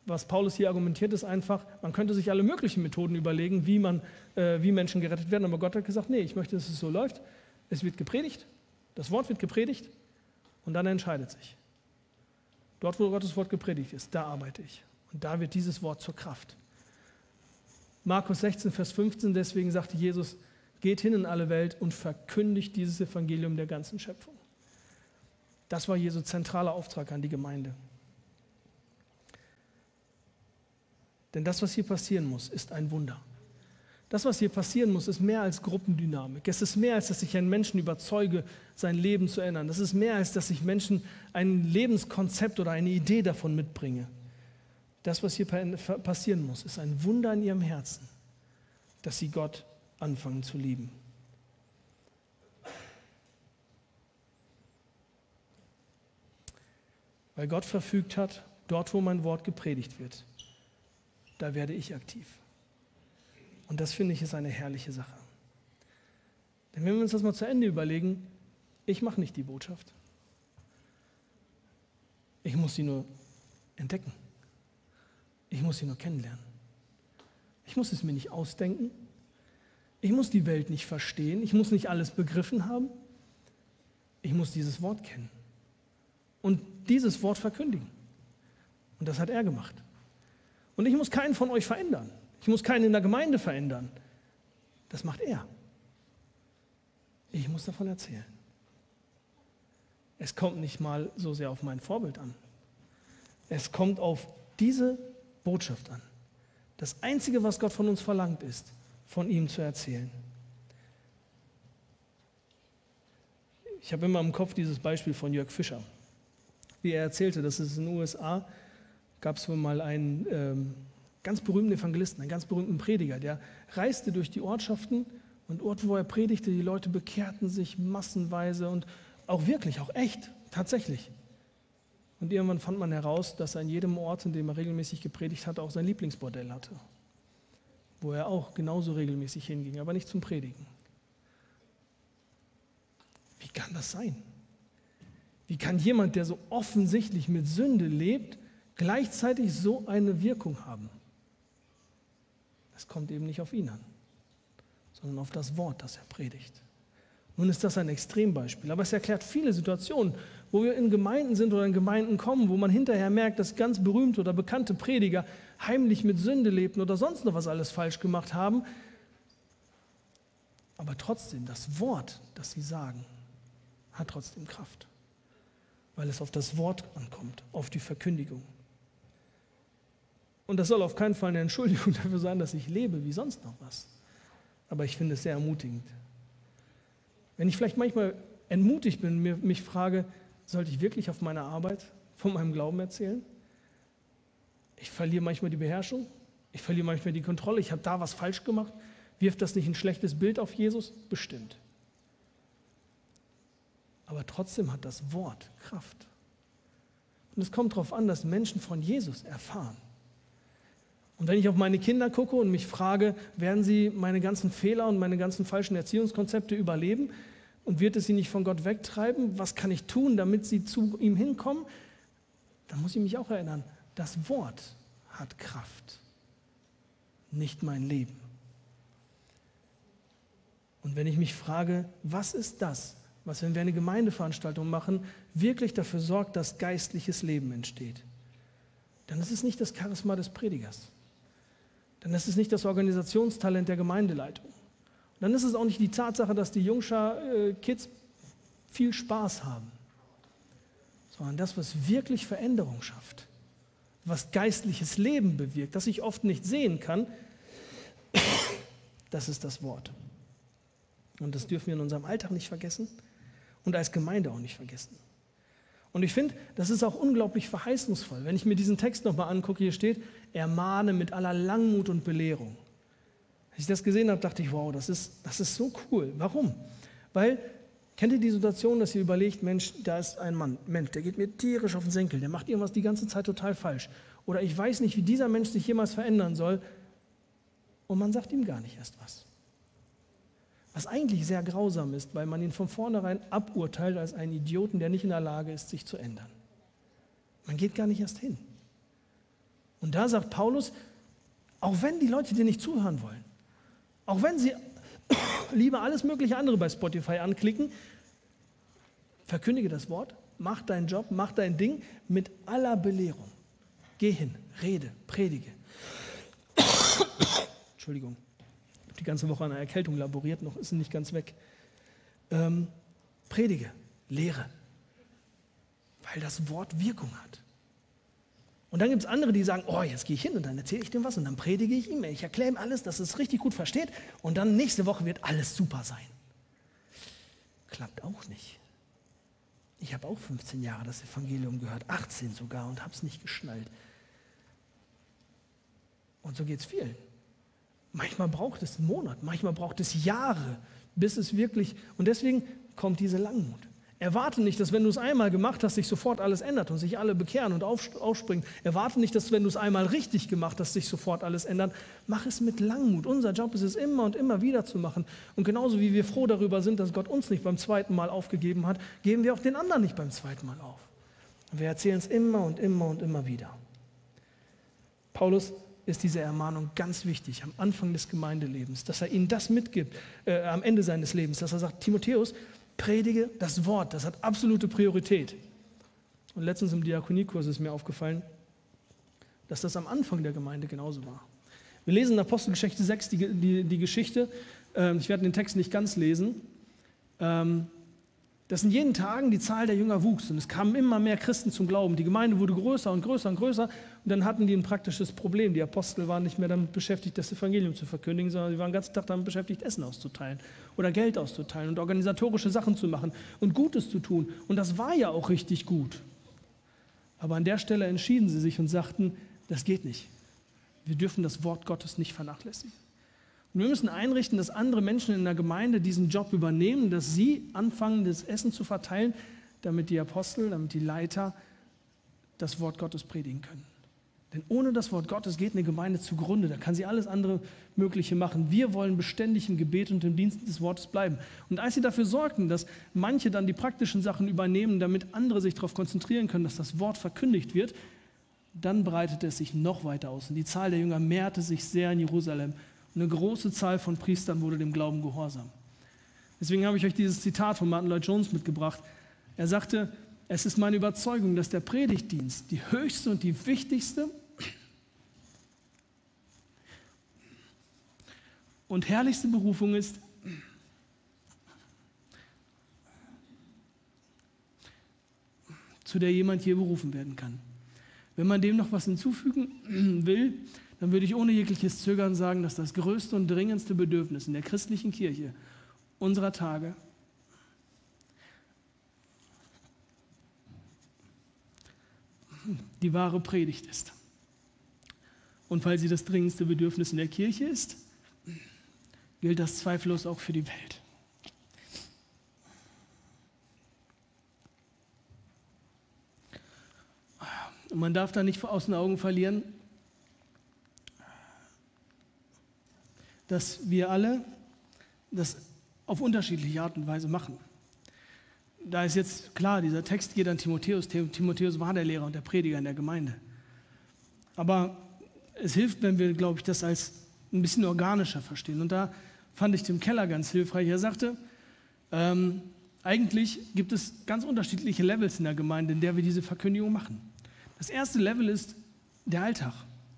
was Paulus hier argumentiert, ist einfach, man könnte sich alle möglichen Methoden überlegen, wie, man, äh, wie Menschen gerettet werden. Aber Gott hat gesagt, nee, ich möchte, dass es so läuft. Es wird gepredigt, das Wort wird gepredigt und dann entscheidet sich. Dort, wo Gottes Wort gepredigt ist, da arbeite ich. Und da wird dieses Wort zur Kraft. Markus 16, Vers 15, deswegen sagte Jesus, geht hin in alle Welt und verkündigt dieses Evangelium der ganzen Schöpfung. Das war Jesu zentraler Auftrag an die Gemeinde. Denn das, was hier passieren muss, ist ein Wunder. Das, was hier passieren muss, ist mehr als Gruppendynamik. Es ist mehr, als dass ich einen Menschen überzeuge, sein Leben zu ändern. Das ist mehr, als dass ich Menschen ein Lebenskonzept oder eine Idee davon mitbringe. Das, was hier passieren muss, ist ein Wunder in ihrem Herzen, dass sie Gott anfangen zu lieben. Weil Gott verfügt hat, dort, wo mein Wort gepredigt wird, da werde ich aktiv. Und das finde ich ist eine herrliche Sache. Denn wenn wir uns das mal zu Ende überlegen, ich mache nicht die Botschaft. Ich muss sie nur entdecken. Ich muss sie nur kennenlernen. Ich muss es mir nicht ausdenken. Ich muss die Welt nicht verstehen. Ich muss nicht alles begriffen haben. Ich muss dieses Wort kennen und dieses Wort verkündigen. Und das hat er gemacht. Und ich muss keinen von euch verändern. Ich muss keinen in der Gemeinde verändern. Das macht er. Ich muss davon erzählen. Es kommt nicht mal so sehr auf mein Vorbild an. Es kommt auf diese Botschaft an. Das Einzige, was Gott von uns verlangt, ist, von ihm zu erzählen. Ich habe immer im Kopf dieses Beispiel von Jörg Fischer, wie er erzählte, dass es in den USA gab es wohl mal einen ähm, ganz berühmten Evangelisten, einen ganz berühmten Prediger, der reiste durch die Ortschaften und Orte, wo er predigte, die Leute bekehrten sich massenweise und auch wirklich, auch echt, tatsächlich. Und irgendwann fand man heraus, dass er an jedem Ort, in dem er regelmäßig gepredigt hatte, auch sein Lieblingsbordell hatte, wo er auch genauso regelmäßig hinging, aber nicht zum Predigen. Wie kann das sein? Wie kann jemand, der so offensichtlich mit Sünde lebt, gleichzeitig so eine Wirkung haben? Es kommt eben nicht auf ihn an, sondern auf das Wort, das er predigt. Nun ist das ein Extrembeispiel, aber es erklärt viele Situationen, wo wir in Gemeinden sind oder in Gemeinden kommen, wo man hinterher merkt, dass ganz berühmte oder bekannte Prediger heimlich mit Sünde lebten oder sonst noch was alles falsch gemacht haben. Aber trotzdem, das Wort, das sie sagen, hat trotzdem Kraft, weil es auf das Wort ankommt, auf die Verkündigung. Und das soll auf keinen Fall eine Entschuldigung dafür sein, dass ich lebe wie sonst noch was. Aber ich finde es sehr ermutigend. Wenn ich vielleicht manchmal entmutigt bin, mich frage, sollte ich wirklich auf meiner Arbeit von meinem Glauben erzählen? Ich verliere manchmal die Beherrschung, ich verliere manchmal die Kontrolle, ich habe da was falsch gemacht. Wirft das nicht ein schlechtes Bild auf Jesus? Bestimmt. Aber trotzdem hat das Wort Kraft. Und es kommt darauf an, dass Menschen von Jesus erfahren. Und wenn ich auf meine Kinder gucke und mich frage, werden sie meine ganzen Fehler und meine ganzen falschen Erziehungskonzepte überleben, und wird es sie nicht von Gott wegtreiben? Was kann ich tun, damit sie zu ihm hinkommen? Dann muss ich mich auch erinnern, das Wort hat Kraft, nicht mein Leben. Und wenn ich mich frage, was ist das, was, wenn wir eine Gemeindeveranstaltung machen, wirklich dafür sorgt, dass geistliches Leben entsteht, dann ist es nicht das Charisma des Predigers. Dann ist es nicht das Organisationstalent der Gemeindeleitung dann ist es auch nicht die Tatsache, dass die Jungschar äh, Kids viel Spaß haben, sondern das, was wirklich Veränderung schafft, was geistliches Leben bewirkt, das ich oft nicht sehen kann, das ist das Wort. Und das dürfen wir in unserem Alltag nicht vergessen und als Gemeinde auch nicht vergessen. Und ich finde, das ist auch unglaublich verheißungsvoll. Wenn ich mir diesen Text nochmal angucke, hier steht, ermahne mit aller Langmut und Belehrung. Als ich das gesehen habe, dachte ich, wow, das ist, das ist so cool. Warum? Weil, kennt ihr die Situation, dass ihr überlegt, Mensch, da ist ein Mann, Mensch, der geht mir tierisch auf den Senkel, der macht irgendwas die ganze Zeit total falsch. Oder ich weiß nicht, wie dieser Mensch sich jemals verändern soll. Und man sagt ihm gar nicht erst was. Was eigentlich sehr grausam ist, weil man ihn von vornherein aburteilt als einen Idioten, der nicht in der Lage ist, sich zu ändern. Man geht gar nicht erst hin. Und da sagt Paulus, auch wenn die Leute dir nicht zuhören wollen, auch wenn sie lieber alles mögliche andere bei Spotify anklicken, verkündige das Wort, mach deinen Job, mach dein Ding mit aller Belehrung. Geh hin, rede, predige. Entschuldigung die ganze Woche an einer Erkältung laboriert, noch ist sie nicht ganz weg. Ähm, predige, lehre, weil das Wort Wirkung hat. Und dann gibt es andere, die sagen, oh, jetzt gehe ich hin und dann erzähle ich dem was und dann predige ich ihm, ich erkläre ihm alles, dass es richtig gut versteht und dann nächste Woche wird alles super sein. Klappt auch nicht. Ich habe auch 15 Jahre das Evangelium gehört, 18 sogar und habe es nicht geschnallt. Und so geht es vielen. Manchmal braucht es einen Monat, manchmal braucht es Jahre, bis es wirklich, und deswegen kommt diese Langmut. Erwarte nicht, dass wenn du es einmal gemacht hast, sich sofort alles ändert und sich alle bekehren und aufspringen. Erwarte nicht, dass wenn du es einmal richtig gemacht hast, sich sofort alles ändert. Mach es mit Langmut. Unser Job ist es immer und immer wieder zu machen. Und genauso wie wir froh darüber sind, dass Gott uns nicht beim zweiten Mal aufgegeben hat, geben wir auch den anderen nicht beim zweiten Mal auf. Und wir erzählen es immer und immer und immer wieder. Paulus ist diese Ermahnung ganz wichtig am Anfang des Gemeindelebens, dass er ihnen das mitgibt äh, am Ende seines Lebens, dass er sagt, Timotheus, predige das Wort, das hat absolute Priorität. Und letztens im Diakoniekurs ist mir aufgefallen, dass das am Anfang der Gemeinde genauso war. Wir lesen in Apostelgeschichte 6 die, die, die Geschichte, äh, ich werde den Text nicht ganz lesen, ähm, dass in jeden Tagen die Zahl der Jünger wuchs und es kamen immer mehr Christen zum Glauben. Die Gemeinde wurde größer und größer und größer und dann hatten die ein praktisches Problem. Die Apostel waren nicht mehr damit beschäftigt, das Evangelium zu verkündigen, sondern sie waren den ganzen Tag damit beschäftigt, Essen auszuteilen oder Geld auszuteilen und organisatorische Sachen zu machen und Gutes zu tun. Und das war ja auch richtig gut. Aber an der Stelle entschieden sie sich und sagten, das geht nicht. Wir dürfen das Wort Gottes nicht vernachlässigen. Und wir müssen einrichten, dass andere Menschen in der Gemeinde diesen Job übernehmen, dass sie anfangen, das Essen zu verteilen, damit die Apostel, damit die Leiter das Wort Gottes predigen können. Denn ohne das Wort Gottes geht eine Gemeinde zugrunde. Da kann sie alles andere Mögliche machen. Wir wollen beständig im Gebet und im Dienst des Wortes bleiben. Und als sie dafür sorgten, dass manche dann die praktischen Sachen übernehmen, damit andere sich darauf konzentrieren können, dass das Wort verkündigt wird, dann breitete es sich noch weiter aus. Und die Zahl der Jünger mehrte sich sehr in Jerusalem eine große Zahl von Priestern wurde dem Glauben gehorsam. Deswegen habe ich euch dieses Zitat von Martin Lloyd Jones mitgebracht. Er sagte, es ist meine Überzeugung, dass der Predigtdienst die höchste und die wichtigste und herrlichste Berufung ist, zu der jemand je berufen werden kann. Wenn man dem noch was hinzufügen will, dann würde ich ohne jegliches Zögern sagen, dass das größte und dringendste Bedürfnis in der christlichen Kirche unserer Tage die wahre Predigt ist. Und weil sie das dringendste Bedürfnis in der Kirche ist, gilt das zweifellos auch für die Welt. Und man darf da nicht aus den Augen verlieren, dass wir alle das auf unterschiedliche Art und Weise machen. Da ist jetzt klar, dieser Text geht an Timotheus. Timotheus war der Lehrer und der Prediger in der Gemeinde. Aber es hilft, wenn wir, glaube ich, das als ein bisschen organischer verstehen. Und da fand ich Tim Keller ganz hilfreich. Er sagte, ähm, eigentlich gibt es ganz unterschiedliche Levels in der Gemeinde, in der wir diese Verkündigung machen. Das erste Level ist der Alltag,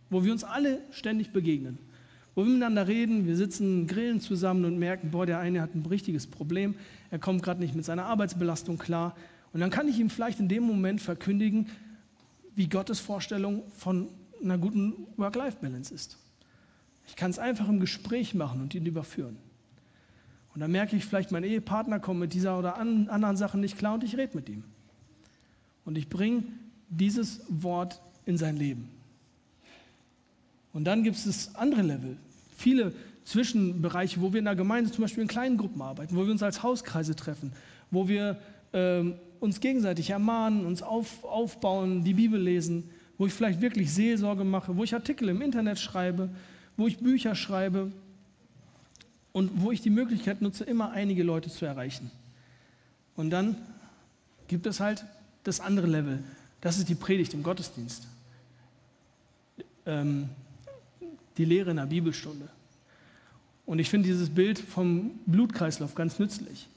wo wir uns alle ständig begegnen wo wir miteinander reden, wir sitzen, grillen zusammen und merken, boah, der eine hat ein richtiges Problem, er kommt gerade nicht mit seiner Arbeitsbelastung klar. Und dann kann ich ihm vielleicht in dem Moment verkündigen, wie Gottes Vorstellung von einer guten Work-Life-Balance ist. Ich kann es einfach im Gespräch machen und ihn überführen. Und dann merke ich vielleicht, mein Ehepartner kommt mit dieser oder an, anderen Sachen nicht klar und ich rede mit ihm. Und ich bringe dieses Wort in sein Leben. Und dann gibt es das andere Level. Viele Zwischenbereiche, wo wir in der Gemeinde zum Beispiel in kleinen Gruppen arbeiten, wo wir uns als Hauskreise treffen, wo wir ähm, uns gegenseitig ermahnen, uns auf, aufbauen, die Bibel lesen, wo ich vielleicht wirklich Seelsorge mache, wo ich Artikel im Internet schreibe, wo ich Bücher schreibe und wo ich die Möglichkeit nutze, immer einige Leute zu erreichen. Und dann gibt es halt das andere Level. Das ist die Predigt im Gottesdienst. Ähm, die Lehre in der Bibelstunde. Und ich finde dieses Bild vom Blutkreislauf ganz nützlich.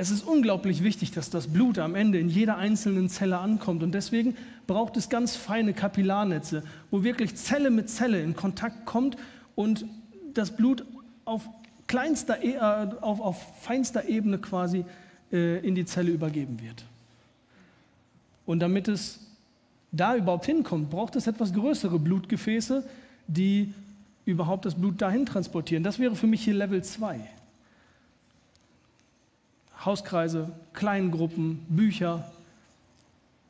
Es ist unglaublich wichtig, dass das Blut am Ende in jeder einzelnen Zelle ankommt. Und deswegen braucht es ganz feine Kapillarnetze, wo wirklich Zelle mit Zelle in Kontakt kommt und das Blut auf, kleinster, e, äh, auf, auf feinster Ebene quasi äh, in die Zelle übergeben wird. Und damit es da überhaupt hinkommt, braucht es etwas größere Blutgefäße, die überhaupt das Blut dahin transportieren. Das wäre für mich hier Level 2. Hauskreise, Kleingruppen, Bücher.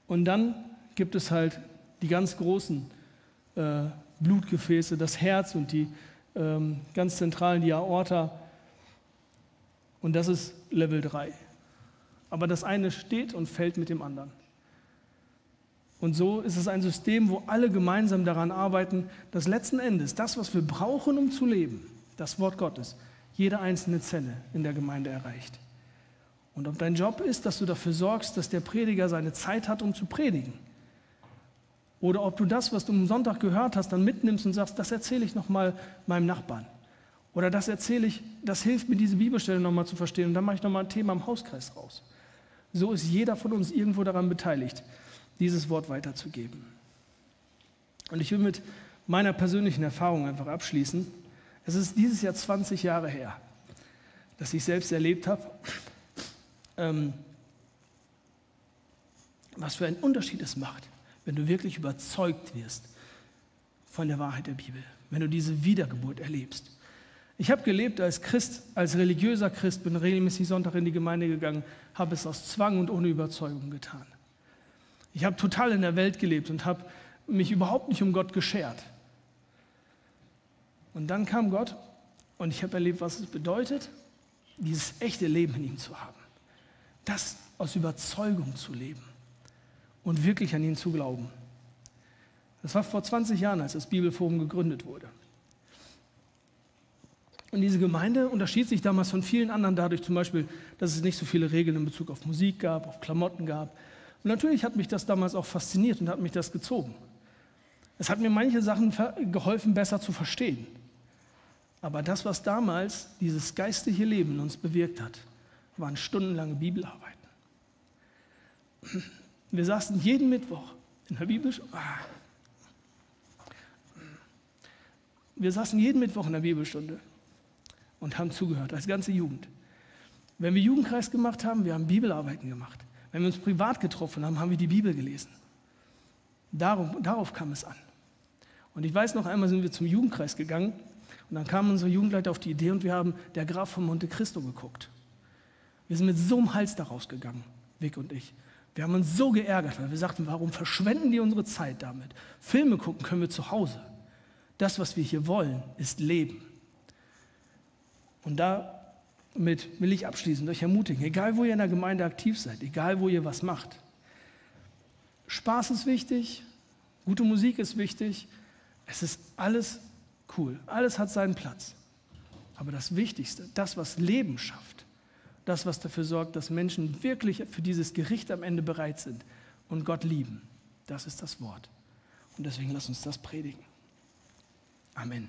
Und dann gibt es halt die ganz großen äh, Blutgefäße, das Herz und die ähm, ganz zentralen, die Aorta. Und das ist Level 3. Aber das eine steht und fällt mit dem anderen. Und so ist es ein System, wo alle gemeinsam daran arbeiten, dass letzten Endes das, was wir brauchen, um zu leben, das Wort Gottes, jede einzelne Zelle in der Gemeinde erreicht. Und ob dein Job ist, dass du dafür sorgst, dass der Prediger seine Zeit hat, um zu predigen. Oder ob du das, was du am Sonntag gehört hast, dann mitnimmst und sagst, das erzähle ich nochmal meinem Nachbarn. Oder das erzähle ich, das hilft mir, diese Bibelstelle nochmal zu verstehen. Und dann mache ich nochmal ein Thema im Hauskreis raus. So ist jeder von uns irgendwo daran beteiligt dieses Wort weiterzugeben. Und ich will mit meiner persönlichen Erfahrung einfach abschließen. Es ist dieses Jahr 20 Jahre her, dass ich selbst erlebt habe, ähm, was für einen Unterschied es macht, wenn du wirklich überzeugt wirst von der Wahrheit der Bibel, wenn du diese Wiedergeburt erlebst. Ich habe gelebt als Christ, als religiöser Christ, bin regelmäßig Sonntag in die Gemeinde gegangen, habe es aus Zwang und ohne Überzeugung getan. Ich habe total in der Welt gelebt und habe mich überhaupt nicht um Gott geschert. Und dann kam Gott und ich habe erlebt, was es bedeutet, dieses echte Leben in ihm zu haben. Das aus Überzeugung zu leben und wirklich an ihn zu glauben. Das war vor 20 Jahren, als das Bibelforum gegründet wurde. Und diese Gemeinde unterschied sich damals von vielen anderen dadurch zum Beispiel, dass es nicht so viele Regeln in Bezug auf Musik gab, auf Klamotten gab, und natürlich hat mich das damals auch fasziniert und hat mich das gezogen. Es hat mir manche Sachen geholfen, besser zu verstehen. Aber das, was damals dieses geistliche Leben in uns bewirkt hat, waren stundenlange Bibelarbeiten. Wir saßen jeden Mittwoch in der Bibelstunde. Wir saßen jeden Mittwoch in der Bibelstunde und haben zugehört, als ganze Jugend. Wenn wir Jugendkreis gemacht haben, wir haben Bibelarbeiten gemacht. Wenn wir uns privat getroffen haben, haben wir die Bibel gelesen. Darum, darauf kam es an. Und ich weiß noch einmal sind wir zum Jugendkreis gegangen und dann kam unser Jugendleiter auf die Idee und wir haben der Graf von Monte Cristo geguckt. Wir sind mit so einem Hals daraus gegangen, Vic und ich. Wir haben uns so geärgert, weil wir sagten, warum verschwenden die unsere Zeit damit? Filme gucken können wir zu Hause. Das, was wir hier wollen, ist Leben. Und da mit will ich abschließen, euch ermutigen, egal wo ihr in der Gemeinde aktiv seid, egal wo ihr was macht. Spaß ist wichtig, gute Musik ist wichtig, es ist alles cool, alles hat seinen Platz. Aber das Wichtigste, das, was Leben schafft, das, was dafür sorgt, dass Menschen wirklich für dieses Gericht am Ende bereit sind und Gott lieben, das ist das Wort. Und deswegen lass uns das predigen. Amen.